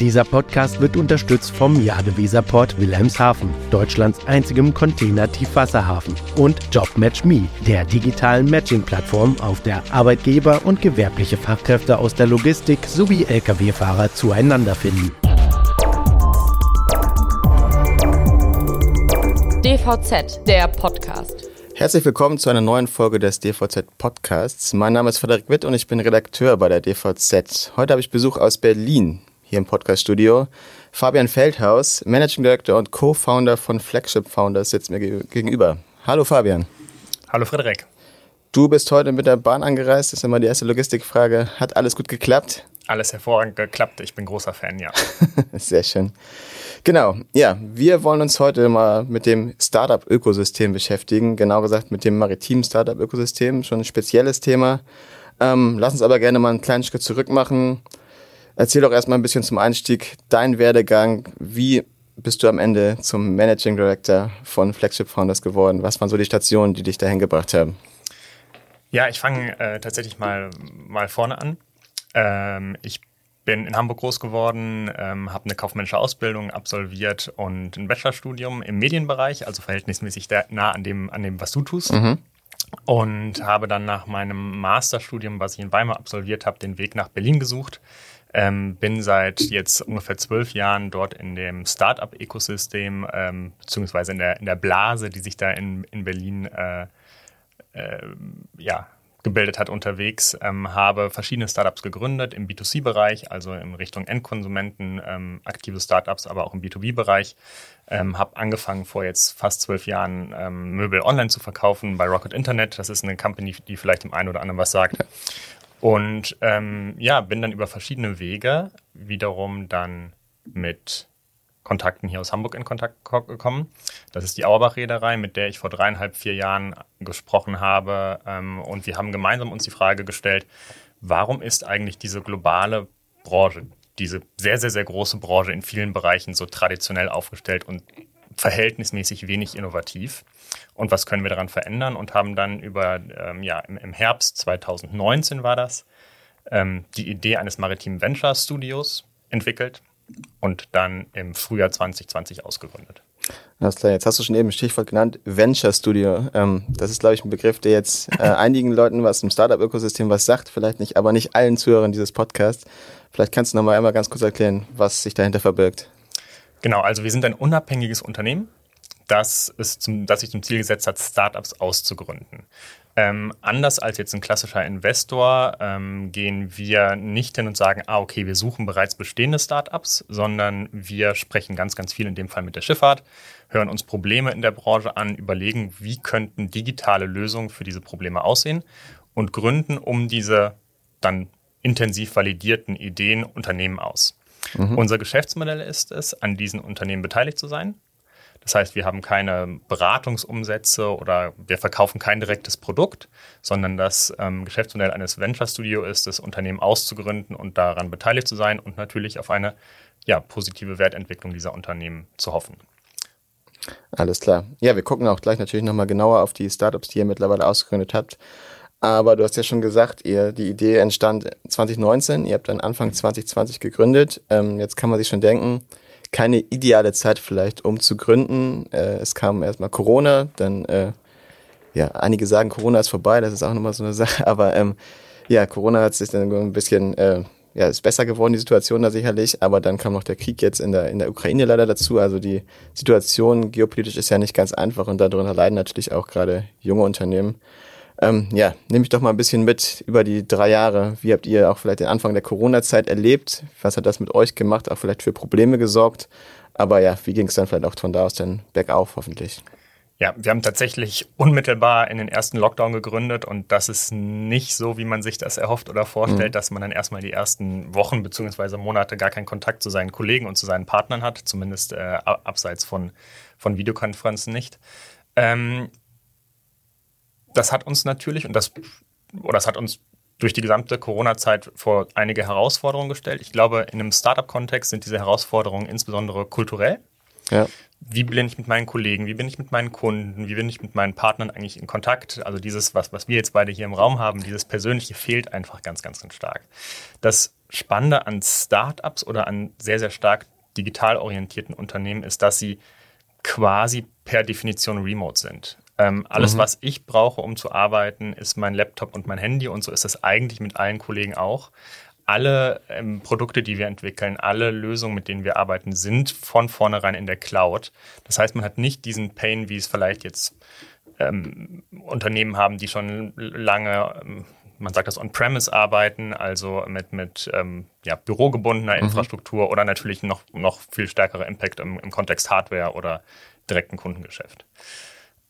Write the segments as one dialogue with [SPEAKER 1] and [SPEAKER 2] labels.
[SPEAKER 1] Dieser Podcast wird unterstützt vom Jadeweserport Wilhelmshaven, Deutschlands einzigem Container-Tiefwasserhafen, und JobMatchMe, der digitalen Matching-Plattform, auf der Arbeitgeber und gewerbliche Fachkräfte aus der Logistik sowie Lkw-Fahrer zueinander finden.
[SPEAKER 2] DVZ, der Podcast.
[SPEAKER 3] Herzlich willkommen zu einer neuen Folge des DVZ Podcasts. Mein Name ist Frederik Witt und ich bin Redakteur bei der DVZ. Heute habe ich Besuch aus Berlin hier im Podcaststudio. Fabian Feldhaus, Managing Director und Co-Founder von Flagship Founders, sitzt mir gegenüber. Hallo Fabian.
[SPEAKER 4] Hallo Frederik.
[SPEAKER 3] Du bist heute mit der Bahn angereist. Das ist immer die erste Logistikfrage. Hat alles gut geklappt?
[SPEAKER 4] Alles hervorragend geklappt. Ich bin großer Fan, ja.
[SPEAKER 3] Sehr schön. Genau, ja, wir wollen uns heute mal mit dem Startup-Ökosystem beschäftigen, genau gesagt mit dem maritimen Startup-Ökosystem, schon ein spezielles Thema. Ähm, lass uns aber gerne mal einen kleinen Schritt zurück machen. Erzähl doch erstmal ein bisschen zum Einstieg dein Werdegang. Wie bist du am Ende zum Managing Director von Flagship Founders geworden? Was waren so die Stationen, die dich dahin gebracht haben?
[SPEAKER 4] Ja, ich fange äh, tatsächlich mal, mal vorne an. Ähm, ich bin in Hamburg groß geworden, ähm, habe eine kaufmännische Ausbildung absolviert und ein Bachelorstudium im Medienbereich, also verhältnismäßig nah an dem, an dem was du tust. Mhm. Und habe dann nach meinem Masterstudium, was ich in Weimar absolviert habe, den Weg nach Berlin gesucht. Ähm, bin seit jetzt ungefähr zwölf Jahren dort in dem Startup-Ökosystem, ähm, beziehungsweise in der, in der Blase, die sich da in, in Berlin äh, äh, ja, gebildet hat unterwegs, ähm, habe verschiedene Startups gegründet im B2C-Bereich, also in Richtung Endkonsumenten, ähm, aktive Startups, aber auch im B2B-Bereich. Ähm, habe angefangen vor jetzt fast zwölf Jahren ähm, Möbel online zu verkaufen bei Rocket Internet. Das ist eine Company, die vielleicht dem einen oder anderen was sagt. Und ähm, ja, bin dann über verschiedene Wege wiederum dann mit Kontakten hier aus Hamburg in Kontakt gekommen. Das ist die Auerbach-Reederei, mit der ich vor dreieinhalb, vier Jahren gesprochen habe. Ähm, und wir haben gemeinsam uns die Frage gestellt, warum ist eigentlich diese globale Branche, diese sehr, sehr, sehr große Branche in vielen Bereichen so traditionell aufgestellt und verhältnismäßig wenig innovativ? Und was können wir daran verändern? Und haben dann über, ähm, ja, im, im, Herbst 2019 war das, ähm, die Idee eines maritimen Venture Studios entwickelt und dann im Frühjahr 2020 ausgegründet.
[SPEAKER 3] Alles klar, jetzt hast du schon eben ein Stichwort genannt, Venture Studio. Ähm, das ist, glaube ich, ein Begriff, der jetzt äh, einigen Leuten was im Startup-Ökosystem was sagt, vielleicht nicht, aber nicht allen Zuhörern dieses Podcasts. Vielleicht kannst du noch mal einmal ganz kurz erklären, was sich dahinter verbirgt.
[SPEAKER 4] Genau, also wir sind ein unabhängiges Unternehmen, das, es zum, das sich zum Ziel gesetzt hat, Startups auszugründen. Ähm, anders als jetzt ein klassischer Investor ähm, gehen wir nicht hin und sagen, ah, okay, wir suchen bereits bestehende Startups, sondern wir sprechen ganz, ganz viel in dem Fall mit der Schifffahrt, hören uns Probleme in der Branche an, überlegen, wie könnten digitale Lösungen für diese Probleme aussehen und gründen um diese dann intensiv validierten Ideen Unternehmen aus. Mhm. Unser Geschäftsmodell ist es, an diesen Unternehmen beteiligt zu sein das heißt, wir haben keine Beratungsumsätze oder wir verkaufen kein direktes Produkt, sondern das ähm, Geschäftsmodell eines Venture Studio ist, das Unternehmen auszugründen und daran beteiligt zu sein und natürlich auf eine ja, positive Wertentwicklung dieser Unternehmen zu hoffen.
[SPEAKER 3] Alles klar. Ja, wir gucken auch gleich natürlich nochmal genauer auf die Startups, die ihr mittlerweile ausgegründet habt. Aber du hast ja schon gesagt, ihr, die Idee entstand 2019, ihr habt dann Anfang 2020 gegründet. Ähm, jetzt kann man sich schon denken, keine ideale Zeit vielleicht, um zu gründen. Äh, es kam erstmal Corona, dann, äh, ja, einige sagen, Corona ist vorbei, das ist auch nochmal so eine Sache, aber ähm, ja, Corona hat sich dann ein bisschen, äh, ja, ist besser geworden, die Situation da sicherlich, aber dann kam noch der Krieg jetzt in der, in der Ukraine leider dazu. Also die Situation geopolitisch ist ja nicht ganz einfach und darunter leiden natürlich auch gerade junge Unternehmen. Ähm, ja, nehme ich doch mal ein bisschen mit über die drei Jahre. Wie habt ihr auch vielleicht den Anfang der Corona-Zeit erlebt? Was hat das mit euch gemacht? Auch vielleicht für Probleme gesorgt? Aber ja, wie ging es dann vielleicht auch von da aus dann bergauf hoffentlich?
[SPEAKER 4] Ja, wir haben tatsächlich unmittelbar in den ersten Lockdown gegründet und das ist nicht so, wie man sich das erhofft oder vorstellt, mhm. dass man dann erstmal die ersten Wochen bzw. Monate gar keinen Kontakt zu seinen Kollegen und zu seinen Partnern hat, zumindest äh, abseits von, von Videokonferenzen nicht. Ähm, das hat uns natürlich, und das, oder das hat uns durch die gesamte Corona-Zeit vor einige Herausforderungen gestellt. Ich glaube, in einem Startup-Kontext sind diese Herausforderungen insbesondere kulturell. Ja. Wie bin ich mit meinen Kollegen, wie bin ich mit meinen Kunden, wie bin ich mit meinen Partnern eigentlich in Kontakt? Also dieses, was, was wir jetzt beide hier im Raum haben, dieses Persönliche fehlt einfach ganz, ganz, ganz stark. Das Spannende an Startups oder an sehr, sehr stark digital orientierten Unternehmen ist, dass sie quasi per Definition remote sind. Ähm, alles, mhm. was ich brauche, um zu arbeiten, ist mein Laptop und mein Handy und so ist das eigentlich mit allen Kollegen auch. Alle ähm, Produkte, die wir entwickeln, alle Lösungen, mit denen wir arbeiten, sind von vornherein in der Cloud. Das heißt, man hat nicht diesen Pain, wie es vielleicht jetzt ähm, Unternehmen haben, die schon lange, ähm, man sagt das on-premise arbeiten, also mit, mit ähm, ja, bürogebundener mhm. Infrastruktur oder natürlich noch, noch viel stärkerer Impact im, im Kontext Hardware oder direkten Kundengeschäft.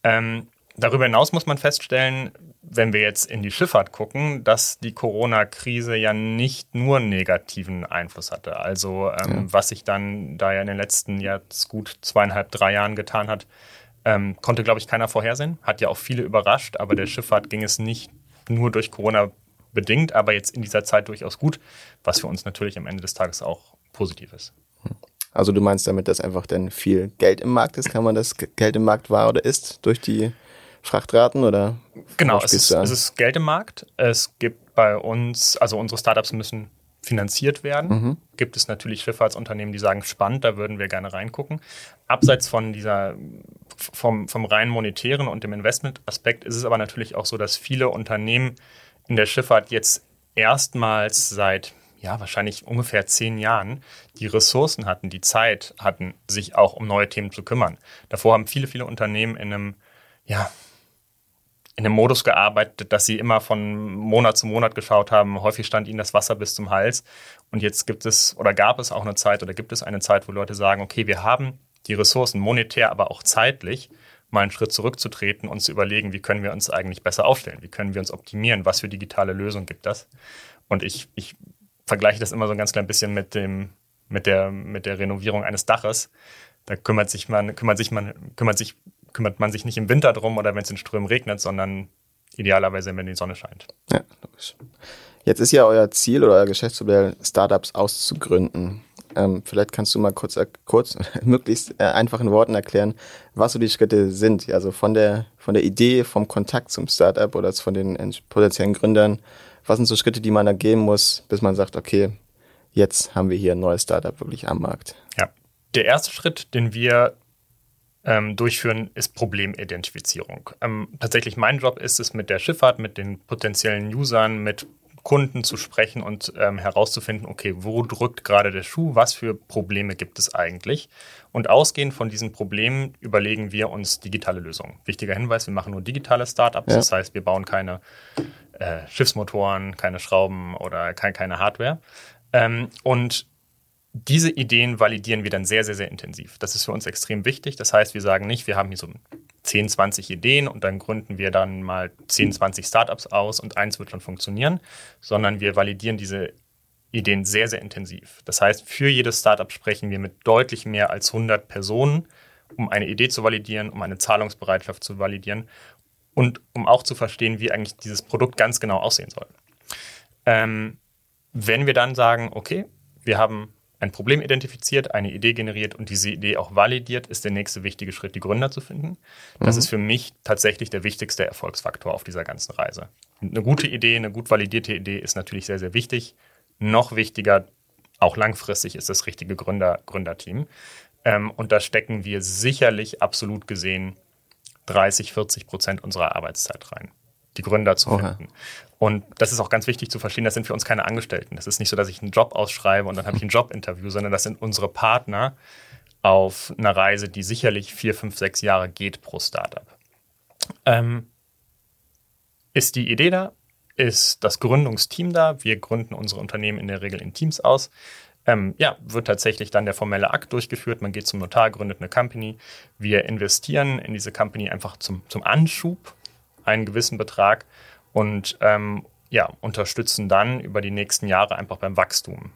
[SPEAKER 4] Ähm, darüber hinaus muss man feststellen, wenn wir jetzt in die Schifffahrt gucken, dass die Corona-Krise ja nicht nur negativen Einfluss hatte. Also ähm, ja. was sich dann da ja in den letzten jetzt gut zweieinhalb, drei Jahren getan hat, ähm, konnte, glaube ich, keiner vorhersehen. Hat ja auch viele überrascht, aber der Schifffahrt ging es nicht nur durch Corona bedingt, aber jetzt in dieser Zeit durchaus gut, was für uns natürlich am Ende des Tages auch positiv ist.
[SPEAKER 3] Also du meinst damit, dass einfach dann viel Geld im Markt ist? Kann man das Geld im Markt war oder ist durch die Frachtraten oder?
[SPEAKER 4] Genau, es ist, es ist, Geld im Markt. Es gibt bei uns, also unsere Startups müssen finanziert werden. Mhm. Gibt es natürlich Schifffahrtsunternehmen, die sagen, spannend, da würden wir gerne reingucken. Abseits von dieser, vom, vom rein monetären und dem Investmentaspekt ist es aber natürlich auch so, dass viele Unternehmen in der Schifffahrt jetzt erstmals seit ja, wahrscheinlich ungefähr zehn Jahren die Ressourcen hatten, die Zeit hatten, sich auch um neue Themen zu kümmern. Davor haben viele, viele Unternehmen in einem, ja, in einem Modus gearbeitet, dass sie immer von Monat zu Monat geschaut haben. Häufig stand ihnen das Wasser bis zum Hals. Und jetzt gibt es oder gab es auch eine Zeit oder gibt es eine Zeit, wo Leute sagen, okay, wir haben die Ressourcen monetär, aber auch zeitlich, mal einen Schritt zurückzutreten und zu überlegen, wie können wir uns eigentlich besser aufstellen? Wie können wir uns optimieren? Was für digitale Lösungen gibt das? Und ich, ich vergleiche das immer so ein ganz klein bisschen mit dem, mit der, mit der Renovierung eines Daches. Da kümmert sich man, kümmert sich man, kümmert sich, kümmert man sich nicht im Winter drum oder wenn es in Strömen regnet, sondern idealerweise, wenn die Sonne scheint.
[SPEAKER 3] Ja, logisch. Jetzt ist ja euer Ziel oder euer Geschäftsmodell, Startups auszugründen. Ähm, vielleicht kannst du mal kurz, kurz möglichst äh, einfachen Worten erklären, was so die Schritte sind. Also von der, von der Idee, vom Kontakt zum Startup oder von den potenziellen Gründern was sind so Schritte, die man da gehen muss, bis man sagt, okay, jetzt haben wir hier ein neues Startup wirklich am Markt?
[SPEAKER 4] Ja, der erste Schritt, den wir ähm, durchführen, ist Problemidentifizierung. Ähm, tatsächlich mein Job ist es, mit der Schifffahrt, mit den potenziellen Usern, mit Kunden zu sprechen und ähm, herauszufinden, okay, wo drückt gerade der Schuh, was für Probleme gibt es eigentlich? Und ausgehend von diesen Problemen überlegen wir uns digitale Lösungen. Wichtiger Hinweis, wir machen nur digitale Startups, ja. das heißt, wir bauen keine äh, Schiffsmotoren, keine Schrauben oder kein, keine Hardware. Ähm, und diese Ideen validieren wir dann sehr, sehr, sehr intensiv. Das ist für uns extrem wichtig. Das heißt, wir sagen nicht, wir haben hier so 10, 20 Ideen und dann gründen wir dann mal 10, 20 Startups aus und eins wird schon funktionieren, sondern wir validieren diese Ideen sehr, sehr intensiv. Das heißt, für jedes Startup sprechen wir mit deutlich mehr als 100 Personen, um eine Idee zu validieren, um eine Zahlungsbereitschaft zu validieren und um auch zu verstehen, wie eigentlich dieses Produkt ganz genau aussehen soll. Ähm, wenn wir dann sagen, okay, wir haben ein Problem identifiziert, eine Idee generiert und diese Idee auch validiert, ist der nächste wichtige Schritt, die Gründer zu finden. Das mhm. ist für mich tatsächlich der wichtigste Erfolgsfaktor auf dieser ganzen Reise. Eine gute Idee, eine gut validierte Idee ist natürlich sehr, sehr wichtig. Noch wichtiger, auch langfristig, ist das richtige Gründer, Gründerteam. Ähm, und da stecken wir sicherlich absolut gesehen 30, 40 Prozent unserer Arbeitszeit rein die Gründer zu finden. Oha. Und das ist auch ganz wichtig zu verstehen, das sind für uns keine Angestellten. Das ist nicht so, dass ich einen Job ausschreibe und dann habe ich ein Jobinterview, sondern das sind unsere Partner auf einer Reise, die sicherlich vier, fünf, sechs Jahre geht pro Startup. Ähm, ist die Idee da? Ist das Gründungsteam da? Wir gründen unsere Unternehmen in der Regel in Teams aus. Ähm, ja, wird tatsächlich dann der formelle Akt durchgeführt. Man geht zum Notar, gründet eine Company. Wir investieren in diese Company einfach zum, zum Anschub, einen gewissen Betrag und ähm, ja, unterstützen dann über die nächsten Jahre einfach beim Wachstum.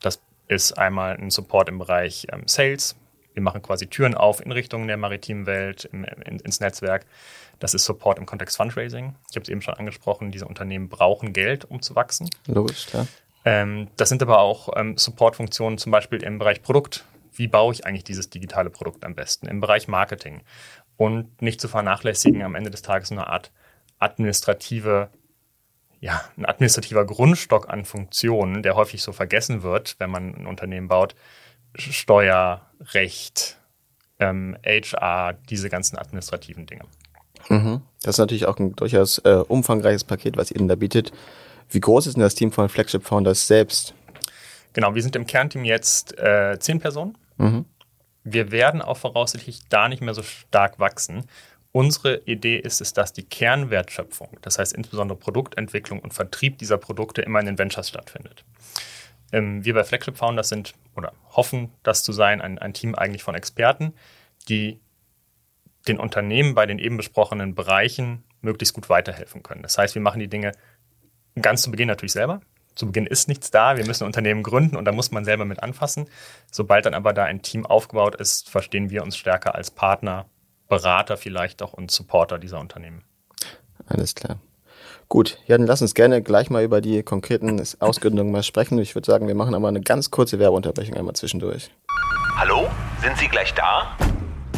[SPEAKER 4] Das ist einmal ein Support im Bereich ähm, Sales. Wir machen quasi Türen auf in Richtung der maritimen Welt, im, in, ins Netzwerk. Das ist Support im Kontext Fundraising. Ich habe es eben schon angesprochen, diese Unternehmen brauchen Geld, um zu wachsen.
[SPEAKER 3] Logisch, klar.
[SPEAKER 4] Ähm, das sind aber auch ähm, Supportfunktionen zum Beispiel im Bereich Produkt. Wie baue ich eigentlich dieses digitale Produkt am besten? Im Bereich Marketing und nicht zu vernachlässigen am Ende des Tages eine Art administrative ja, ein administrativer Grundstock an Funktionen, der häufig so vergessen wird, wenn man ein Unternehmen baut. Steuer, Recht, ähm, HR, diese ganzen administrativen Dinge.
[SPEAKER 3] Mhm. Das ist natürlich auch ein durchaus äh, umfangreiches Paket, was ihr denn da bietet. Wie groß ist denn das Team von Flagship Founders selbst?
[SPEAKER 4] Genau, wir sind im Kernteam jetzt äh, zehn Personen. Mhm. Wir werden auch voraussichtlich da nicht mehr so stark wachsen. Unsere Idee ist es, dass die Kernwertschöpfung, das heißt insbesondere Produktentwicklung und Vertrieb dieser Produkte immer in den Ventures stattfindet. Ähm, wir bei Flagship Founders sind oder hoffen, das zu sein, ein, ein Team eigentlich von Experten, die den Unternehmen bei den eben besprochenen Bereichen möglichst gut weiterhelfen können. Das heißt, wir machen die Dinge ganz zu Beginn natürlich selber. Zu Beginn ist nichts da, wir müssen ein Unternehmen gründen und da muss man selber mit anfassen. Sobald dann aber da ein Team aufgebaut ist, verstehen wir uns stärker als Partner, Berater vielleicht auch und Supporter dieser Unternehmen.
[SPEAKER 3] Alles klar. Gut, ja, dann lass uns gerne gleich mal über die konkreten Ausgründungen mal sprechen. Ich würde sagen, wir machen aber eine ganz kurze Werbeunterbrechung einmal zwischendurch.
[SPEAKER 5] Hallo, sind Sie gleich da?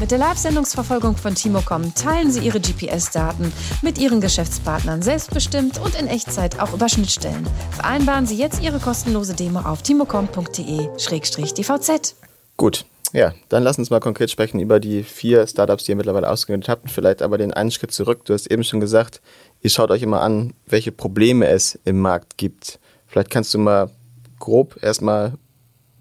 [SPEAKER 6] Mit der Live-Sendungsverfolgung von Timocom teilen Sie Ihre GPS-Daten mit Ihren Geschäftspartnern selbstbestimmt und in Echtzeit auch über Schnittstellen. Vereinbaren Sie jetzt Ihre kostenlose Demo auf timocom.de-dvz.
[SPEAKER 3] Gut, ja, dann lass uns mal konkret sprechen über die vier Startups, die ihr mittlerweile ausgegründet habt. Vielleicht aber den einen Schritt zurück. Du hast eben schon gesagt, ihr schaut euch immer an, welche Probleme es im Markt gibt. Vielleicht kannst du mal grob erstmal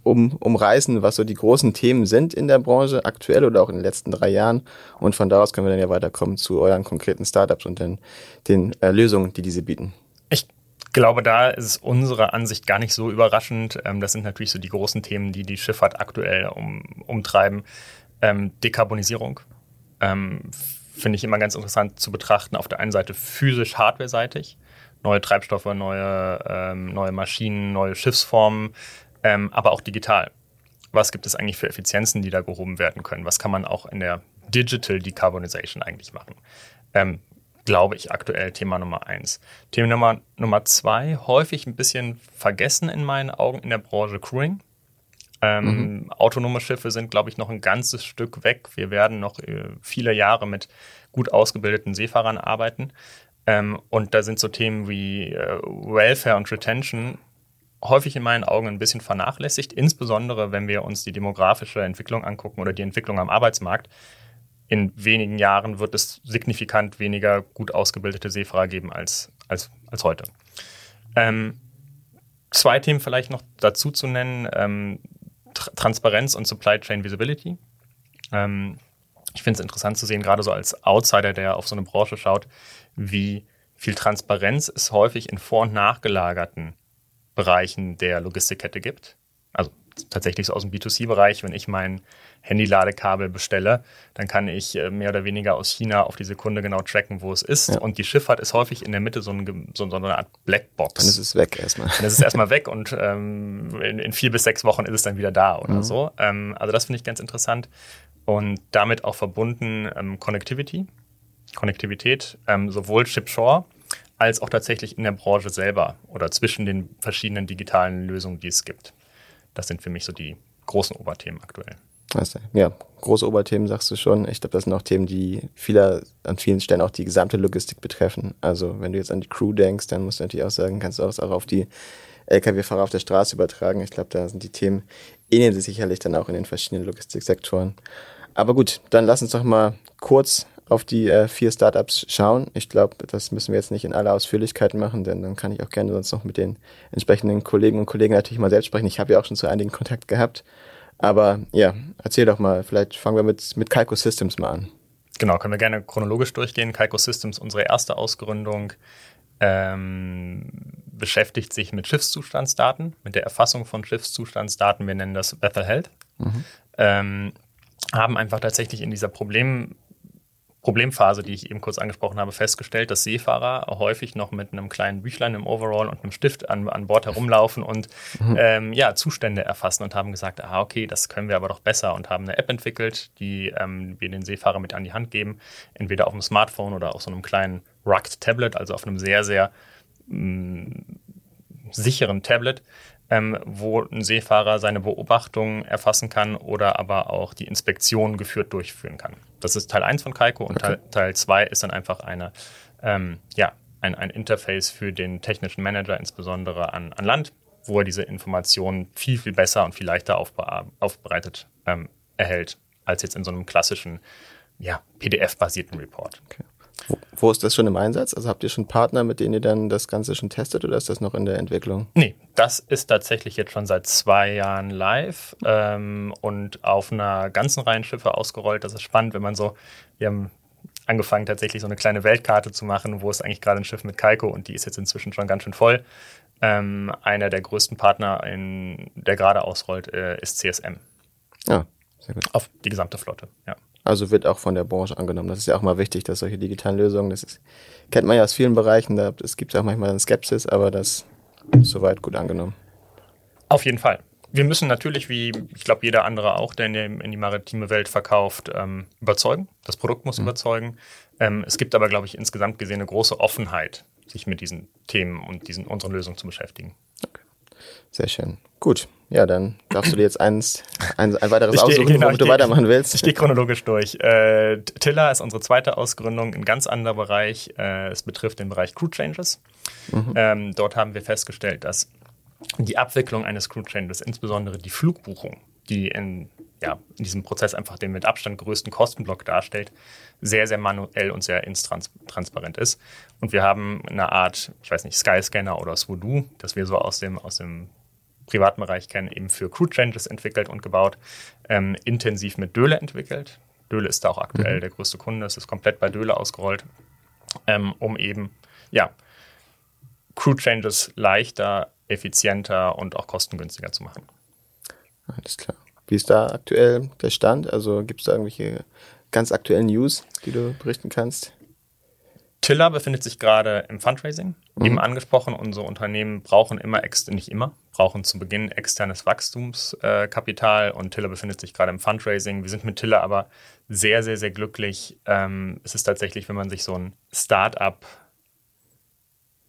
[SPEAKER 3] um, umreißen, was so die großen Themen sind in der Branche, aktuell oder auch in den letzten drei Jahren. Und von daraus können wir dann ja weiterkommen zu euren konkreten Startups und den, den äh, Lösungen, die diese bieten.
[SPEAKER 4] Ich glaube, da ist unsere Ansicht gar nicht so überraschend. Ähm, das sind natürlich so die großen Themen, die die Schifffahrt aktuell um, umtreiben. Ähm, Dekarbonisierung. Ähm, Finde ich immer ganz interessant zu betrachten. Auf der einen Seite physisch, hardware-seitig. Neue Treibstoffe, neue, ähm, neue Maschinen, neue Schiffsformen, ähm, aber auch digital. Was gibt es eigentlich für Effizienzen, die da gehoben werden können? Was kann man auch in der Digital Decarbonization eigentlich machen? Ähm, glaube ich, aktuell Thema Nummer eins. Thema Nummer, Nummer zwei, häufig ein bisschen vergessen in meinen Augen in der Branche Crewing. Ähm, mhm. Autonome Schiffe sind, glaube ich, noch ein ganzes Stück weg. Wir werden noch äh, viele Jahre mit gut ausgebildeten Seefahrern arbeiten. Ähm, und da sind so Themen wie äh, Welfare und Retention häufig in meinen Augen ein bisschen vernachlässigt, insbesondere wenn wir uns die demografische Entwicklung angucken oder die Entwicklung am Arbeitsmarkt. In wenigen Jahren wird es signifikant weniger gut ausgebildete Seefahrer geben als, als, als heute. Ähm, zwei Themen vielleicht noch dazu zu nennen. Ähm, Tr Transparenz und Supply Chain Visibility. Ähm, ich finde es interessant zu sehen, gerade so als Outsider, der auf so eine Branche schaut, wie viel Transparenz es häufig in vor- und nachgelagerten Bereichen der Logistikkette gibt. Also tatsächlich so aus dem B2C-Bereich, wenn ich mein Handy-Ladekabel bestelle, dann kann ich äh, mehr oder weniger aus China auf die Sekunde genau tracken, wo es ist. Ja. Und die Schifffahrt ist häufig in der Mitte so, ein, so, so eine Art Blackbox.
[SPEAKER 3] Dann ist es weg erstmal.
[SPEAKER 4] Dann ist es erstmal weg und ähm, in, in, vier bis sechs Wochen ist es dann wieder da oder mhm. so. Ähm, also das finde ich ganz interessant. Und damit auch verbunden ähm, Connectivity. Konnektivität, ähm, sowohl Ship-Shore als auch tatsächlich in der Branche selber oder zwischen den verschiedenen digitalen Lösungen, die es gibt. Das sind für mich so die großen Oberthemen aktuell.
[SPEAKER 3] Ja, große Oberthemen sagst du schon. Ich glaube, das sind auch Themen, die vieler, an vielen Stellen auch die gesamte Logistik betreffen. Also wenn du jetzt an die Crew denkst, dann musst du natürlich auch sagen, kannst du das auch auf die Lkw-Fahrer auf der Straße übertragen. Ich glaube, da sind die Themen, ähneln sich sicherlich dann auch in den verschiedenen Logistiksektoren. Aber gut, dann lass uns doch mal kurz auf die äh, vier Startups schauen. Ich glaube, das müssen wir jetzt nicht in aller Ausführlichkeit machen, denn dann kann ich auch gerne sonst noch mit den entsprechenden Kollegen und Kollegen natürlich mal selbst sprechen. Ich habe ja auch schon zu einigen Kontakt gehabt. Aber ja, erzähl doch mal, vielleicht fangen wir mit, mit Calco Systems mal an.
[SPEAKER 4] Genau, können wir gerne chronologisch durchgehen. Calco Systems, unsere erste Ausgründung, ähm, beschäftigt sich mit Schiffszustandsdaten, mit der Erfassung von Schiffszustandsdaten. Wir nennen das Bethel Health. Mhm. Ähm, haben einfach tatsächlich in dieser Problem, Problemphase, die ich eben kurz angesprochen habe, festgestellt, dass Seefahrer häufig noch mit einem kleinen Büchlein im Overall und einem Stift an, an Bord herumlaufen und mhm. ähm, ja, Zustände erfassen und haben gesagt, ah, okay, das können wir aber doch besser und haben eine App entwickelt, die ähm, wir den Seefahrer mit an die Hand geben, entweder auf dem Smartphone oder auf so einem kleinen Rugged Tablet, also auf einem sehr, sehr mh, mm, sicheren Tablet, ähm, wo ein Seefahrer seine Beobachtungen erfassen kann oder aber auch die Inspektion geführt durchführen kann. Das ist Teil 1 von Kaiko und okay. Teil 2 ist dann einfach eine, ähm, ja, ein, ein Interface für den technischen Manager, insbesondere an, an Land, wo er diese Informationen viel, viel besser und viel leichter aufbereitet ähm, erhält, als jetzt in so einem klassischen ja, PDF-basierten Report.
[SPEAKER 3] Okay. Wo, wo, ist das schon im Einsatz? Also habt ihr schon Partner, mit denen ihr dann das Ganze schon testet oder ist das noch in der Entwicklung?
[SPEAKER 4] Nee, das ist tatsächlich jetzt schon seit zwei Jahren live ähm, und auf einer ganzen Reihe Schiffe ausgerollt. Das ist spannend, wenn man so, wir haben angefangen tatsächlich so eine kleine Weltkarte zu machen, wo es eigentlich gerade ein Schiff mit Kaiko und die ist jetzt inzwischen schon ganz schön voll. Ähm, einer der größten Partner, in, der gerade ausrollt, äh, ist CSM.
[SPEAKER 3] Ja, ah, sehr gut.
[SPEAKER 4] Auf die gesamte Flotte, ja.
[SPEAKER 3] Also wird auch von der Branche angenommen. Das ist ja auch mal wichtig, dass solche digitalen Lösungen, das ist, kennt man ja aus vielen Bereichen, da, es gibt ja auch manchmal eine Skepsis, aber das ist soweit gut angenommen.
[SPEAKER 4] Auf jeden Fall. Wir müssen natürlich, wie ich glaube jeder andere auch, der in die, in die maritime Welt verkauft, ähm, überzeugen. Das Produkt muss mhm. überzeugen. Ähm, es gibt aber, glaube ich, insgesamt gesehen eine große Offenheit, sich mit diesen Themen und diesen unseren Lösungen zu beschäftigen.
[SPEAKER 3] Okay. Sehr schön. Gut, ja, dann darfst du dir jetzt eins, ein, ein weiteres geh, aussuchen, genau, womit du weitermachen willst.
[SPEAKER 4] Ich gehe chronologisch durch. Äh, Tiller ist unsere zweite Ausgründung, ein ganz anderer Bereich. Äh, es betrifft den Bereich Crew Changes. Mhm. Ähm, dort haben wir festgestellt, dass die Abwicklung eines Crew Changes, insbesondere die Flugbuchung, die in, ja, in diesem Prozess einfach den mit Abstand größten Kostenblock darstellt, sehr, sehr manuell und sehr intransparent ist. Und wir haben eine Art, ich weiß nicht, Skyscanner oder Swoodoo, das wir so aus dem, aus dem privaten Bereich kennen, eben für Crew Changes entwickelt und gebaut, ähm, intensiv mit Döle entwickelt. Döle ist da auch aktuell mhm. der größte Kunde, es ist komplett bei Döle ausgerollt, ähm, um eben, ja, Crew Changes leichter, effizienter und auch kostengünstiger zu machen.
[SPEAKER 3] Alles klar. Wie ist da aktuell der Stand? Also gibt es da irgendwelche ganz aktuellen News, die du berichten kannst?
[SPEAKER 4] Tiller befindet sich gerade im Fundraising. Mhm. Eben angesprochen, unsere Unternehmen brauchen immer, nicht immer, brauchen zu Beginn externes Wachstumskapital und Tiller befindet sich gerade im Fundraising. Wir sind mit Tiller aber sehr, sehr, sehr glücklich. Ähm, es ist tatsächlich, wenn man sich so ein Start-up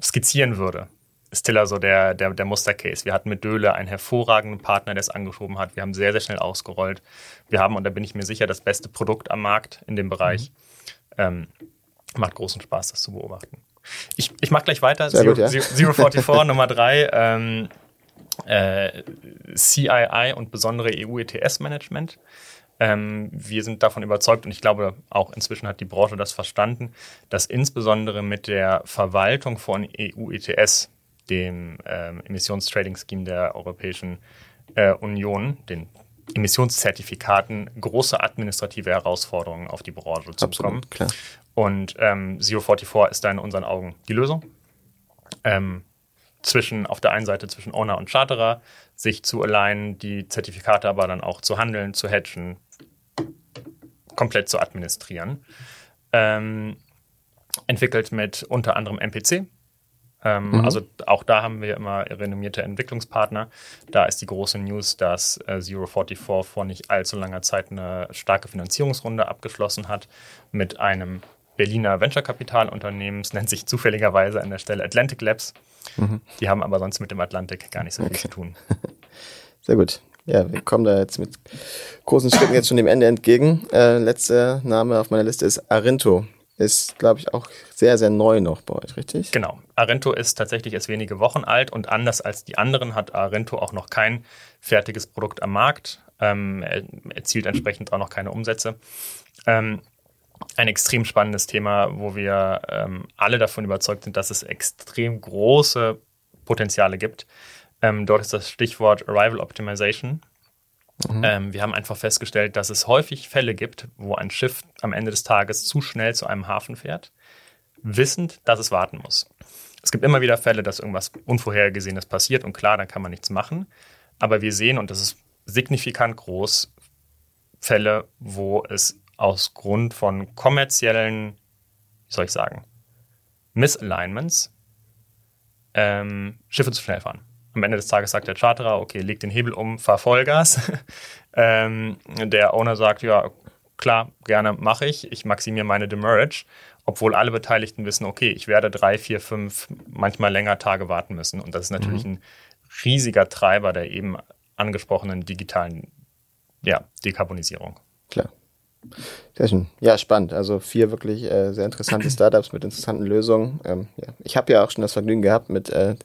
[SPEAKER 4] skizzieren würde, ist Tiller so der, der, der Mustercase. Wir hatten mit Döhle einen hervorragenden Partner, der es angeschoben hat. Wir haben sehr, sehr schnell ausgerollt. Wir haben, und da bin ich mir sicher, das beste Produkt am Markt in dem Bereich. Mhm. Ähm, macht großen Spaß, das zu beobachten. Ich, ich mache gleich weiter. Sehr Zero, gut, ja. 044 Nummer 3. Ähm, äh, CII und besondere EU-ETS-Management. Ähm, wir sind davon überzeugt und ich glaube, auch inzwischen hat die Branche das verstanden, dass insbesondere mit der Verwaltung von EU-ETS, dem ähm, Emissionstrading-Scheme der Europäischen äh, Union, den Emissionszertifikaten, große administrative Herausforderungen auf die Branche zukommen. Absolut, und ähm, Zero 44 ist da in unseren Augen die Lösung. Ähm, zwischen, auf der einen Seite zwischen Owner und Charterer, sich zu alignen, die Zertifikate aber dann auch zu handeln, zu hatchen, komplett zu administrieren. Ähm, entwickelt mit unter anderem MPC. Ähm, mhm. Also auch da haben wir immer renommierte Entwicklungspartner. Da ist die große News, dass äh, Zero 44 vor nicht allzu langer Zeit eine starke Finanzierungsrunde abgeschlossen hat mit einem Berliner Venture-Kapitalunternehmen. Es nennt sich zufälligerweise an der Stelle Atlantic Labs. Mhm. Die haben aber sonst mit dem Atlantik gar nicht so viel okay. zu tun.
[SPEAKER 3] Sehr gut. Ja, wir kommen da jetzt mit großen Schritten jetzt schon dem Ende entgegen. Äh, letzter Name auf meiner Liste ist Arinto. Ist, glaube ich, auch sehr, sehr neu noch bei euch, richtig?
[SPEAKER 4] Genau. Arinto ist tatsächlich erst wenige Wochen alt und anders als die anderen hat Arinto auch noch kein fertiges Produkt am Markt. Ähm, er erzielt entsprechend auch noch keine Umsätze. Ähm, ein extrem spannendes Thema, wo wir ähm, alle davon überzeugt sind, dass es extrem große Potenziale gibt. Ähm, dort ist das Stichwort Arrival Optimization. Mhm. Ähm, wir haben einfach festgestellt, dass es häufig Fälle gibt, wo ein Schiff am Ende des Tages zu schnell zu einem Hafen fährt, wissend, dass es warten muss. Es gibt immer wieder Fälle, dass irgendwas Unvorhergesehenes passiert und klar, dann kann man nichts machen. Aber wir sehen, und das ist signifikant groß, Fälle, wo es aus Grund von kommerziellen, wie soll ich sagen, Misalignments ähm, Schiffe zu schnell fahren. Am Ende des Tages sagt der Charterer, okay, leg den Hebel um, fahr Vollgas. ähm, der Owner sagt, ja, klar, gerne mache ich. Ich maximiere meine Demurrage, obwohl alle Beteiligten wissen, okay, ich werde drei, vier, fünf, manchmal länger Tage warten müssen. Und das ist natürlich mhm. ein riesiger Treiber der eben angesprochenen digitalen ja, Dekarbonisierung.
[SPEAKER 3] Klar. Sehr schön. Ja, spannend. Also vier wirklich äh, sehr interessante Startups mit interessanten Lösungen. Ähm, ja. Ich habe ja auch schon das Vergnügen gehabt, mit äh,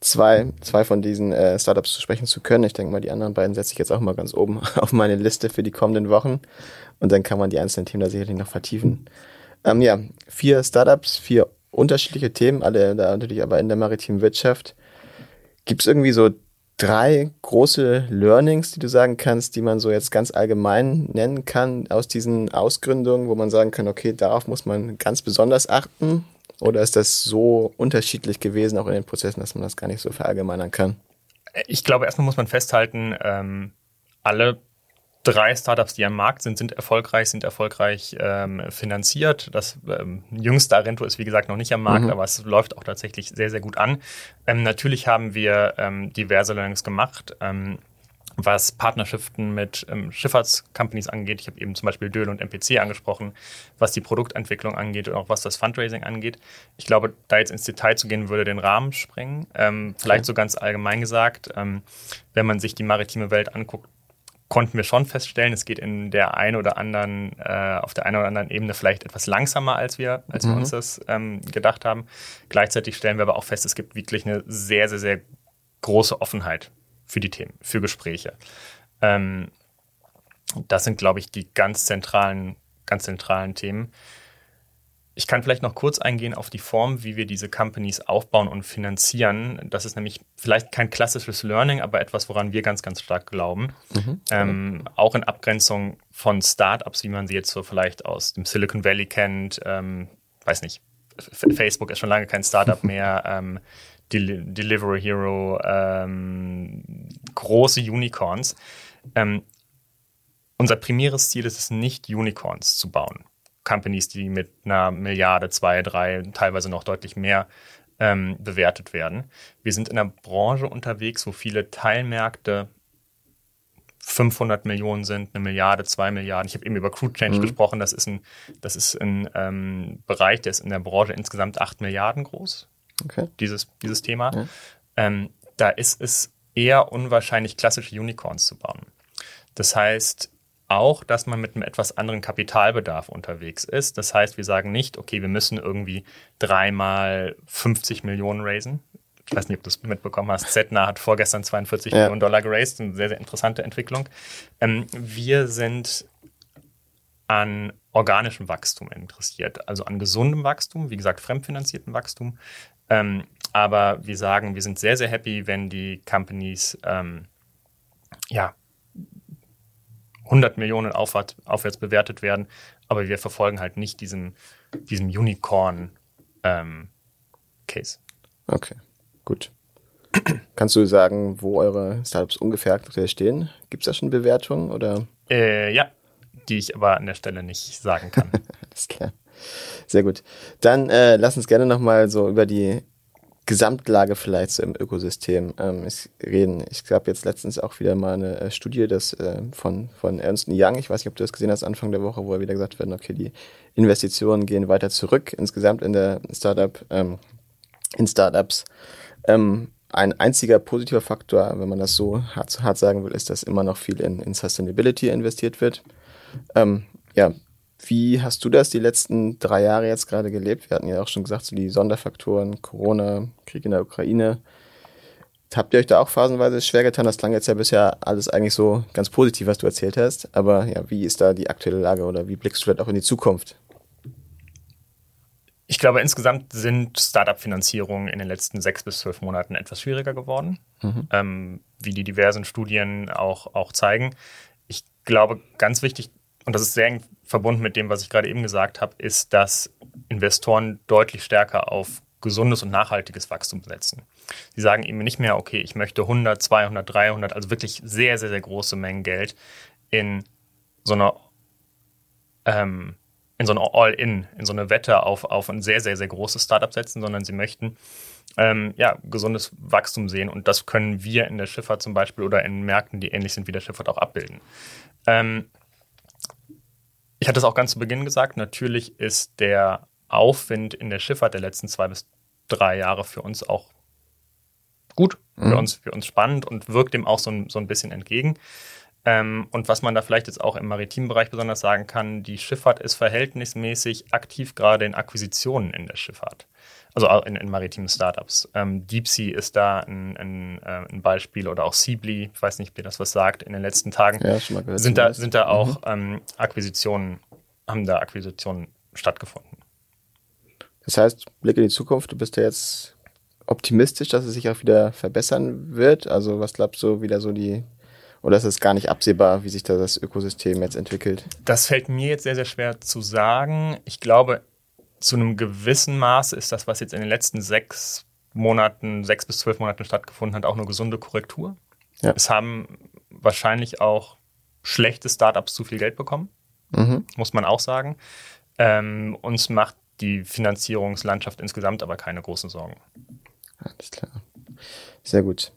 [SPEAKER 3] zwei, zwei von diesen äh, Startups zu sprechen zu können. Ich denke mal, die anderen beiden setze ich jetzt auch mal ganz oben auf meine Liste für die kommenden Wochen. Und dann kann man die einzelnen Themen da sicherlich noch vertiefen. Ähm, ja, vier Startups, vier unterschiedliche Themen, alle da natürlich aber in der maritimen Wirtschaft. Gibt es irgendwie so drei große Learnings, die du sagen kannst, die man so jetzt ganz allgemein nennen kann aus diesen Ausgründungen, wo man sagen kann, okay, darauf muss man ganz besonders achten? Oder ist das so unterschiedlich gewesen, auch in den Prozessen, dass man das gar nicht so verallgemeinern kann?
[SPEAKER 4] Ich glaube, erstmal muss man festhalten, ähm, alle drei Startups, die am Markt sind, sind erfolgreich, sind erfolgreich ähm, finanziert. Das ähm, jüngste Arento ist, wie gesagt, noch nicht am Markt, mhm. aber es läuft auch tatsächlich sehr, sehr gut an. Ähm, natürlich haben wir ähm, diverse Learnings gemacht. Was Partnerschaften mit ähm, Schifffahrtscompanies angeht. Ich habe eben zum Beispiel Döhl und MPC angesprochen, was die Produktentwicklung angeht und auch was das Fundraising angeht. Ich glaube, da jetzt ins Detail zu gehen, würde den Rahmen sprengen. Ähm, vielleicht okay. so ganz allgemein gesagt, ähm, wenn man sich die maritime Welt anguckt, konnten wir schon feststellen, es geht in der einen oder anderen, äh, auf der einen oder anderen Ebene vielleicht etwas langsamer, als wir, als mhm. wir uns das ähm, gedacht haben. Gleichzeitig stellen wir aber auch fest, es gibt wirklich eine sehr, sehr, sehr große Offenheit für die Themen, für Gespräche. Ähm, das sind, glaube ich, die ganz zentralen, ganz zentralen Themen. Ich kann vielleicht noch kurz eingehen auf die Form, wie wir diese Companies aufbauen und finanzieren. Das ist nämlich vielleicht kein klassisches Learning, aber etwas, woran wir ganz, ganz stark glauben. Mhm. Ähm, auch in Abgrenzung von Startups, wie man sie jetzt so vielleicht aus dem Silicon Valley kennt. Ähm, weiß nicht, Facebook ist schon lange kein Startup mehr. Ähm, Del Delivery Hero, ähm, große Unicorns. Ähm, unser primäres Ziel ist es nicht, Unicorns zu bauen. Companies, die mit einer Milliarde, zwei, drei, teilweise noch deutlich mehr ähm, bewertet werden. Wir sind in einer Branche unterwegs, wo viele Teilmärkte 500 Millionen sind, eine Milliarde, zwei Milliarden. Ich habe eben über Crude Change mhm. gesprochen. Das ist ein, das ist ein ähm, Bereich, der ist in der Branche insgesamt acht Milliarden groß. Okay. Dieses, dieses Thema. Ja. Ähm, da ist es eher unwahrscheinlich, klassische Unicorns zu bauen. Das heißt, auch, dass man mit einem etwas anderen Kapitalbedarf unterwegs ist. Das heißt, wir sagen nicht, okay, wir müssen irgendwie dreimal 50 Millionen raisen. Ich weiß nicht, ob du es mitbekommen hast. Zetna hat vorgestern 42 ja. Millionen Dollar geraced. Eine sehr, sehr interessante Entwicklung. Ähm, wir sind an organischem Wachstum interessiert, also an gesundem Wachstum, wie gesagt, fremdfinanziertem Wachstum. Ähm, aber wir sagen, wir sind sehr, sehr happy, wenn die Companies ähm, ja, 100 Millionen aufwärts, aufwärts bewertet werden, aber wir verfolgen halt nicht diesen, diesen Unicorn-Case. Ähm,
[SPEAKER 3] okay, gut. Kannst du sagen, wo eure Startups ungefähr aktuell stehen? Gibt es da schon Bewertungen oder?
[SPEAKER 4] Äh, ja, die ich aber an der Stelle nicht sagen kann.
[SPEAKER 3] Alles klar. Sehr gut. Dann äh, lass uns gerne nochmal so über die Gesamtlage vielleicht so im Ökosystem ähm, reden. Ich habe jetzt letztens auch wieder mal eine äh, Studie das, äh, von, von Ernst Young, ich weiß nicht, ob du das gesehen hast, Anfang der Woche, wo er wieder gesagt wird, okay, die Investitionen gehen weiter zurück insgesamt in der Startup, ähm, in Startups. Ähm, ein einziger positiver Faktor, wenn man das so hart, hart sagen will, ist, dass immer noch viel in, in Sustainability investiert wird. Ähm, ja, wie hast du das die letzten drei Jahre jetzt gerade gelebt? Wir hatten ja auch schon gesagt, so die Sonderfaktoren, Corona, Krieg in der Ukraine. Habt ihr euch da auch phasenweise schwer getan? Das klang jetzt ja bisher alles eigentlich so ganz positiv, was du erzählt hast. Aber ja, wie ist da die aktuelle Lage oder wie blickst du vielleicht auch in die Zukunft?
[SPEAKER 4] Ich glaube, insgesamt sind Startup-Finanzierungen in den letzten sechs bis zwölf Monaten etwas schwieriger geworden, mhm. ähm, wie die diversen Studien auch, auch zeigen. Ich glaube, ganz wichtig und das ist sehr eng verbunden mit dem, was ich gerade eben gesagt habe, ist, dass Investoren deutlich stärker auf gesundes und nachhaltiges Wachstum setzen. Sie sagen eben nicht mehr, okay, ich möchte 100, 200, 300, also wirklich sehr, sehr, sehr große Mengen Geld in so einer ähm, in so eine All-In, in so eine Wette auf, auf ein sehr, sehr, sehr großes Startup setzen, sondern sie möchten ähm, ja, gesundes Wachstum sehen. Und das können wir in der Schifffahrt zum Beispiel oder in Märkten, die ähnlich sind wie der Schifffahrt, auch abbilden. Ähm, ich hatte es auch ganz zu Beginn gesagt, natürlich ist der Aufwind in der Schifffahrt der letzten zwei bis drei Jahre für uns auch gut, mhm. für, uns, für uns spannend und wirkt dem auch so ein, so ein bisschen entgegen. Ähm, und was man da vielleicht jetzt auch im maritimen Bereich besonders sagen kann, die Schifffahrt ist verhältnismäßig aktiv gerade in Akquisitionen in der Schifffahrt. Also in, in maritimen Startups. Ähm, Deepsea ist da ein, ein, äh, ein, Beispiel oder auch Siebly, ich weiß nicht, ob ihr das was sagt, in den letzten Tagen ja, gehört, sind, da, sind da auch mhm. ähm, Akquisitionen, haben da Akquisitionen stattgefunden.
[SPEAKER 3] Das heißt, Blick in die Zukunft, du bist ja jetzt optimistisch, dass es sich auch wieder verbessern wird. Also was glaubst du, wieder so die oder ist es gar nicht absehbar, wie sich da das Ökosystem jetzt entwickelt?
[SPEAKER 4] Das fällt mir jetzt sehr, sehr schwer zu sagen. Ich glaube, zu einem gewissen Maße ist das, was jetzt in den letzten sechs Monaten, sechs bis zwölf Monaten stattgefunden hat, auch eine gesunde Korrektur. Ja. Es haben wahrscheinlich auch schlechte Startups zu viel Geld bekommen, mhm. muss man auch sagen. Ähm, uns macht die Finanzierungslandschaft insgesamt aber keine großen Sorgen.
[SPEAKER 3] Alles klar. Sehr gut.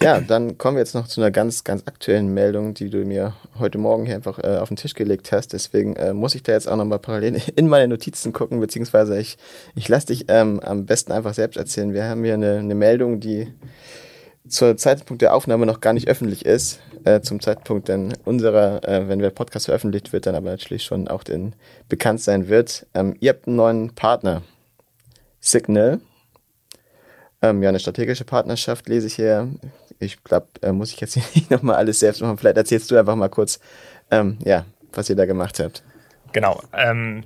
[SPEAKER 3] Ja, dann kommen wir jetzt noch zu einer ganz, ganz aktuellen Meldung, die du mir heute Morgen hier einfach äh, auf den Tisch gelegt hast. Deswegen äh, muss ich da jetzt auch nochmal parallel in meine Notizen gucken, beziehungsweise ich, ich lasse dich ähm, am besten einfach selbst erzählen. Wir haben hier eine, eine Meldung, die zur Zeitpunkt der Aufnahme noch gar nicht öffentlich ist. Äh, zum Zeitpunkt denn unserer, äh, wenn der Podcast veröffentlicht wird, dann aber natürlich schon auch den bekannt sein wird. Ähm, ihr habt einen neuen Partner, Signal. Ähm, ja, eine strategische Partnerschaft lese ich hier. Ich glaube, äh, muss ich jetzt hier nicht nochmal alles selbst machen. Vielleicht erzählst du einfach mal kurz, ähm, ja, was ihr da gemacht habt.
[SPEAKER 4] Genau. Ähm,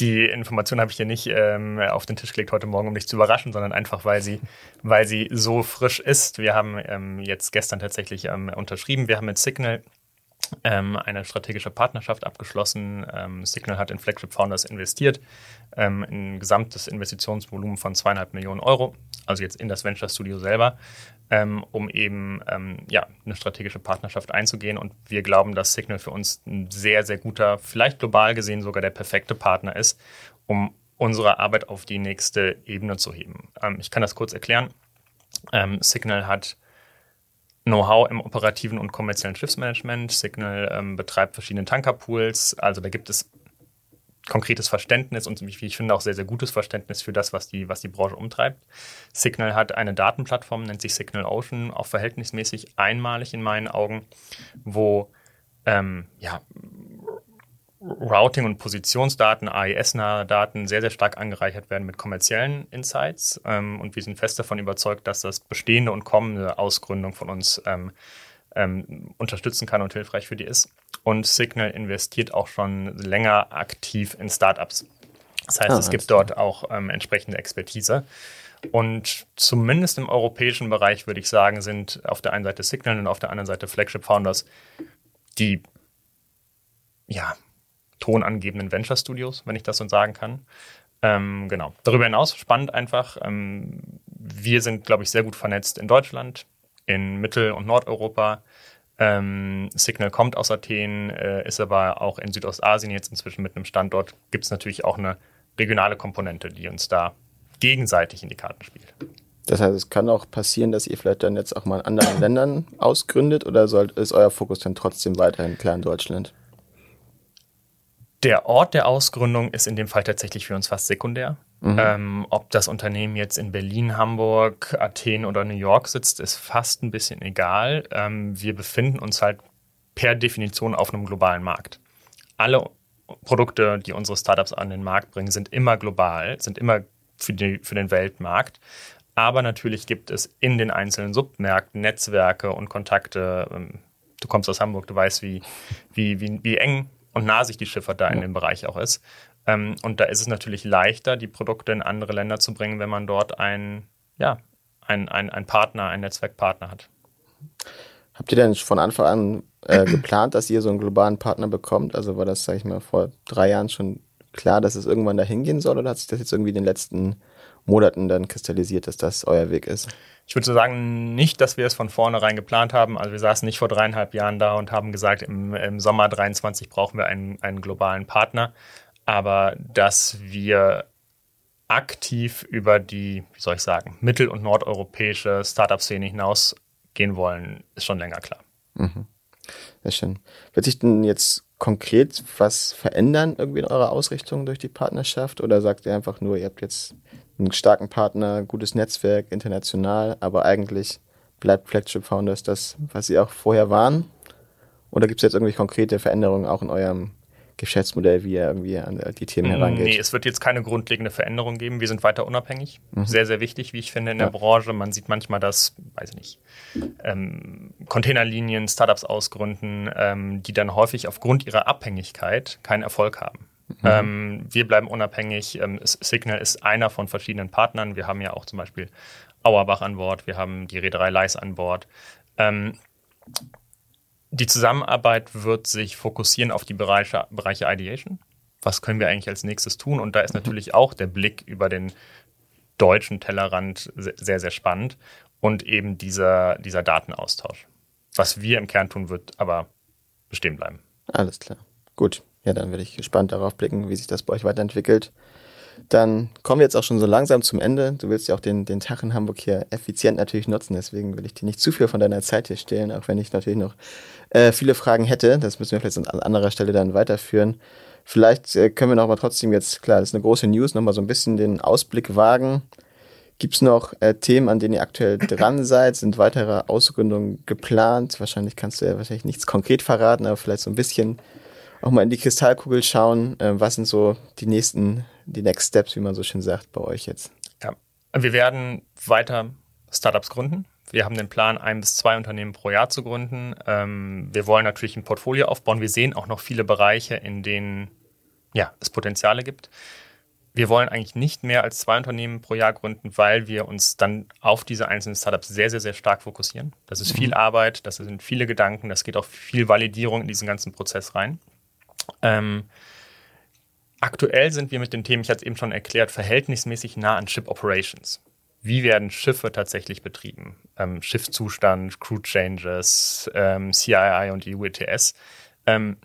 [SPEAKER 4] die Information habe ich dir nicht ähm, auf den Tisch gelegt heute Morgen, um dich zu überraschen, sondern einfach, weil sie, weil sie so frisch ist. Wir haben ähm, jetzt gestern tatsächlich ähm, unterschrieben. Wir haben mit Signal ähm, eine strategische Partnerschaft abgeschlossen. Ähm, Signal hat in Flagship Founders investiert, ähm, ein gesamtes Investitionsvolumen von zweieinhalb Millionen Euro, also jetzt in das Venture Studio selber, ähm, um eben ähm, ja, eine strategische Partnerschaft einzugehen. Und wir glauben, dass Signal für uns ein sehr, sehr guter, vielleicht global gesehen sogar der perfekte Partner ist, um unsere Arbeit auf die nächste Ebene zu heben. Ähm, ich kann das kurz erklären. Signal hat Know-how im operativen und kommerziellen Schiffsmanagement. Signal ähm, betreibt verschiedene Tankerpools. Also da gibt es konkretes Verständnis und wie ich finde auch sehr, sehr gutes Verständnis für das, was die, was die Branche umtreibt. Signal hat eine Datenplattform, nennt sich Signal Ocean, auch verhältnismäßig einmalig in meinen Augen, wo ähm, ja, Routing- und Positionsdaten, AES-nahe Daten sehr, sehr stark angereichert werden mit kommerziellen Insights. Ähm, und wir sind fest davon überzeugt, dass das bestehende und kommende Ausgründung von uns ähm, ähm, unterstützen kann und hilfreich für die ist. Und Signal investiert auch schon länger aktiv in Startups. Das heißt, ah, es gibt dort auch ähm, entsprechende Expertise. Und zumindest im europäischen Bereich würde ich sagen, sind auf der einen Seite Signal und auf der anderen Seite Flagship Founders die ja, tonangebenden Venture Studios, wenn ich das so sagen kann. Ähm, genau. Darüber hinaus spannend einfach. Ähm, wir sind, glaube ich, sehr gut vernetzt in Deutschland, in Mittel- und Nordeuropa. Ähm, Signal kommt aus Athen, äh, ist aber auch in Südostasien jetzt inzwischen mit einem Standort. Gibt es natürlich auch eine regionale Komponente, die uns da gegenseitig in die Karten spielt.
[SPEAKER 3] Das heißt, es kann auch passieren, dass ihr vielleicht dann jetzt auch mal in anderen Ländern ausgründet oder soll, ist euer Fokus dann trotzdem weiterhin klar in Deutschland?
[SPEAKER 4] Der Ort der Ausgründung ist in dem Fall tatsächlich für uns fast sekundär. Mhm. Ähm, ob das Unternehmen jetzt in Berlin, Hamburg, Athen oder New York sitzt, ist fast ein bisschen egal. Ähm, wir befinden uns halt per Definition auf einem globalen Markt. Alle Produkte, die unsere Startups an den Markt bringen, sind immer global, sind immer für, die, für den Weltmarkt. Aber natürlich gibt es in den einzelnen Submärkten Netzwerke und Kontakte. Ähm, du kommst aus Hamburg, du weißt, wie, wie, wie, wie eng und nah sich die Schifffahrt da in dem Bereich auch ist. Ähm, und da ist es natürlich leichter, die Produkte in andere Länder zu bringen, wenn man dort einen, ja, ein, ein, ein Partner, einen Netzwerkpartner hat.
[SPEAKER 3] Habt ihr denn von Anfang an äh, geplant, dass ihr so einen globalen Partner bekommt? Also war das, sag ich mal, vor drei Jahren schon klar, dass es irgendwann dahin gehen soll oder hat sich das jetzt irgendwie in den letzten Monaten dann kristallisiert, dass das euer Weg ist?
[SPEAKER 4] Ich würde sagen, nicht, dass wir es von vornherein geplant haben. Also wir saßen nicht vor dreieinhalb Jahren da und haben gesagt, im, im Sommer 23 brauchen wir einen, einen globalen Partner. Aber dass wir aktiv über die, wie soll ich sagen, mittel- und nordeuropäische Startup-Szene hinausgehen wollen, ist schon länger klar. Mhm.
[SPEAKER 3] Sehr schön. Wird sich denn jetzt konkret was verändern irgendwie in eurer Ausrichtung durch die Partnerschaft oder sagt ihr einfach nur, ihr habt jetzt einen starken Partner, gutes Netzwerk, international, aber eigentlich bleibt Flagship Founders das, was sie auch vorher waren? Oder gibt es jetzt irgendwie konkrete Veränderungen auch in eurem Geschäftsmodell, wie ihr irgendwie an die Themen herangeht?
[SPEAKER 4] Nee, es wird jetzt keine grundlegende Veränderung geben. Wir sind weiter unabhängig. Mhm. Sehr, sehr wichtig, wie ich finde, in der Branche. Man sieht manchmal, dass, weiß ich nicht, ähm, Containerlinien, Startups ausgründen, ähm, die dann häufig aufgrund ihrer Abhängigkeit keinen Erfolg haben. Mhm. Ähm, wir bleiben unabhängig. Ähm, Signal ist einer von verschiedenen Partnern. Wir haben ja auch zum Beispiel Auerbach an Bord, wir haben die Reederei Leis an Bord. Die Zusammenarbeit wird sich fokussieren auf die Bereiche, Bereiche Ideation. Was können wir eigentlich als nächstes tun? Und da ist mhm. natürlich auch der Blick über den deutschen Tellerrand sehr, sehr spannend und eben dieser, dieser Datenaustausch. Was wir im Kern tun, wird aber bestehen bleiben.
[SPEAKER 3] Alles klar. Gut. Ja, dann werde ich gespannt darauf blicken, wie sich das bei euch weiterentwickelt. Dann kommen wir jetzt auch schon so langsam zum Ende. Du willst ja auch den, den Tag in Hamburg hier effizient natürlich nutzen, deswegen will ich dir nicht zu viel von deiner Zeit hier stehlen, auch wenn ich natürlich noch äh, viele Fragen hätte. Das müssen wir vielleicht an anderer Stelle dann weiterführen. Vielleicht äh, können wir noch mal trotzdem jetzt, klar, das ist eine große News, noch mal so ein bisschen den Ausblick wagen. Gibt es noch äh, Themen, an denen ihr aktuell dran seid? Sind weitere Ausgründungen geplant? Wahrscheinlich kannst du ja wahrscheinlich nichts konkret verraten, aber vielleicht so ein bisschen auch mal in die Kristallkugel schauen. Äh, was sind so die nächsten die Next Steps, wie man so schön sagt, bei euch jetzt?
[SPEAKER 4] Ja, wir werden weiter Startups gründen. Wir haben den Plan, ein bis zwei Unternehmen pro Jahr zu gründen. Ähm, wir wollen natürlich ein Portfolio aufbauen. Wir sehen auch noch viele Bereiche, in denen ja, es Potenziale gibt. Wir wollen eigentlich nicht mehr als zwei Unternehmen pro Jahr gründen, weil wir uns dann auf diese einzelnen Startups sehr, sehr, sehr stark fokussieren. Das ist viel mhm. Arbeit, das sind viele Gedanken, das geht auch viel Validierung in diesen ganzen Prozess rein. Ähm, Aktuell sind wir mit den Themen, ich hatte es eben schon erklärt, verhältnismäßig nah an Ship Operations. Wie werden Schiffe tatsächlich betrieben? Ähm, Schiffszustand, Crew Changes, ähm, CII und UETS. Ähm,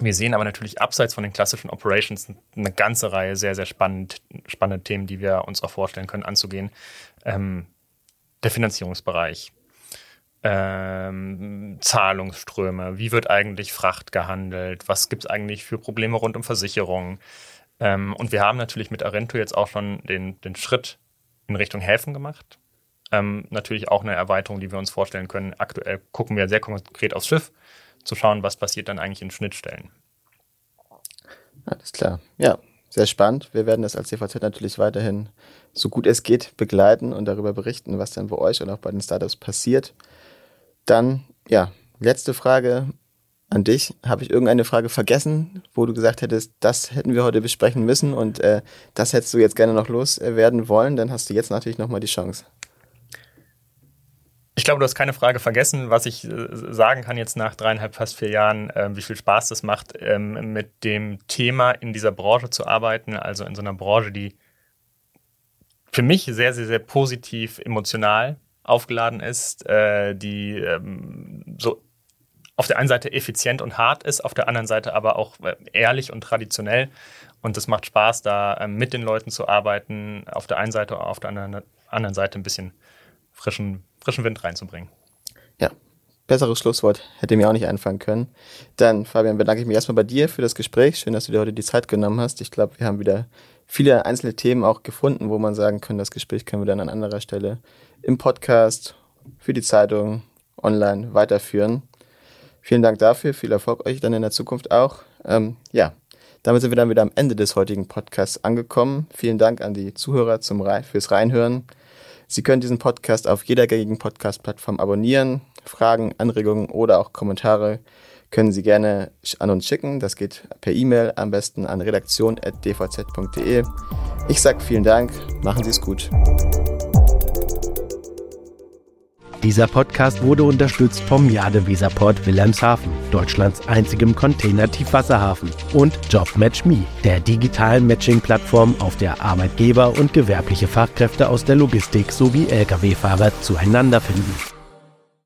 [SPEAKER 4] wir sehen aber natürlich abseits von den klassischen Operations eine ganze Reihe sehr, sehr spannend, spannende Themen, die wir uns auch vorstellen können anzugehen. Ähm, der Finanzierungsbereich, ähm, Zahlungsströme, wie wird eigentlich Fracht gehandelt, was gibt es eigentlich für Probleme rund um Versicherungen. Ähm, und wir haben natürlich mit Arento jetzt auch schon den, den Schritt in Richtung Häfen gemacht. Ähm, natürlich auch eine Erweiterung, die wir uns vorstellen können. Aktuell gucken wir sehr konkret aufs Schiff, zu schauen, was passiert dann eigentlich in Schnittstellen.
[SPEAKER 3] Alles klar. Ja, sehr spannend. Wir werden das als CVZ natürlich weiterhin so gut es geht begleiten und darüber berichten, was dann bei euch und auch bei den Startups passiert. Dann, ja, letzte Frage an dich. Habe ich irgendeine Frage vergessen, wo du gesagt hättest, das hätten wir heute besprechen müssen und äh, das hättest du jetzt gerne noch loswerden wollen? Dann hast du jetzt natürlich nochmal die Chance.
[SPEAKER 4] Ich glaube, du hast keine Frage vergessen. Was ich äh, sagen kann jetzt nach dreieinhalb, fast vier Jahren, äh, wie viel Spaß das macht, ähm, mit dem Thema in dieser Branche zu arbeiten. Also in so einer Branche, die für mich sehr, sehr, sehr positiv emotional aufgeladen ist, äh, die ähm, so auf der einen Seite effizient und hart ist, auf der anderen Seite aber auch äh, ehrlich und traditionell. Und es macht Spaß, da äh, mit den Leuten zu arbeiten, auf der einen Seite, auf der anderen, Seite ein bisschen frischen, frischen Wind reinzubringen.
[SPEAKER 3] Ja, besseres Schlusswort hätte mir auch nicht einfallen können. Dann, Fabian, bedanke ich mich erstmal bei dir für das Gespräch. Schön, dass du dir heute die Zeit genommen hast. Ich glaube, wir haben wieder viele einzelne Themen auch gefunden, wo man sagen kann, das Gespräch können wir dann an anderer Stelle im Podcast, für die Zeitung, online weiterführen. Vielen Dank dafür, viel Erfolg euch dann in der Zukunft auch. Ähm, ja, damit sind wir dann wieder am Ende des heutigen Podcasts angekommen. Vielen Dank an die Zuhörer zum Re fürs Reinhören. Sie können diesen Podcast auf jeder gängigen Podcast-Plattform abonnieren. Fragen, Anregungen oder auch Kommentare können Sie gerne an uns schicken. Das geht per E-Mail am besten an redaktion.dvz.de. Ich sage vielen Dank, machen Sie es gut.
[SPEAKER 1] Dieser Podcast wurde unterstützt vom Jade Weserport Wilhelmshaven, Deutschlands einzigem Container-Tiefwasserhafen und JobMatchMe, der digitalen Matching-Plattform, auf der Arbeitgeber und gewerbliche Fachkräfte aus der Logistik sowie Lkw-Fahrer zueinander finden.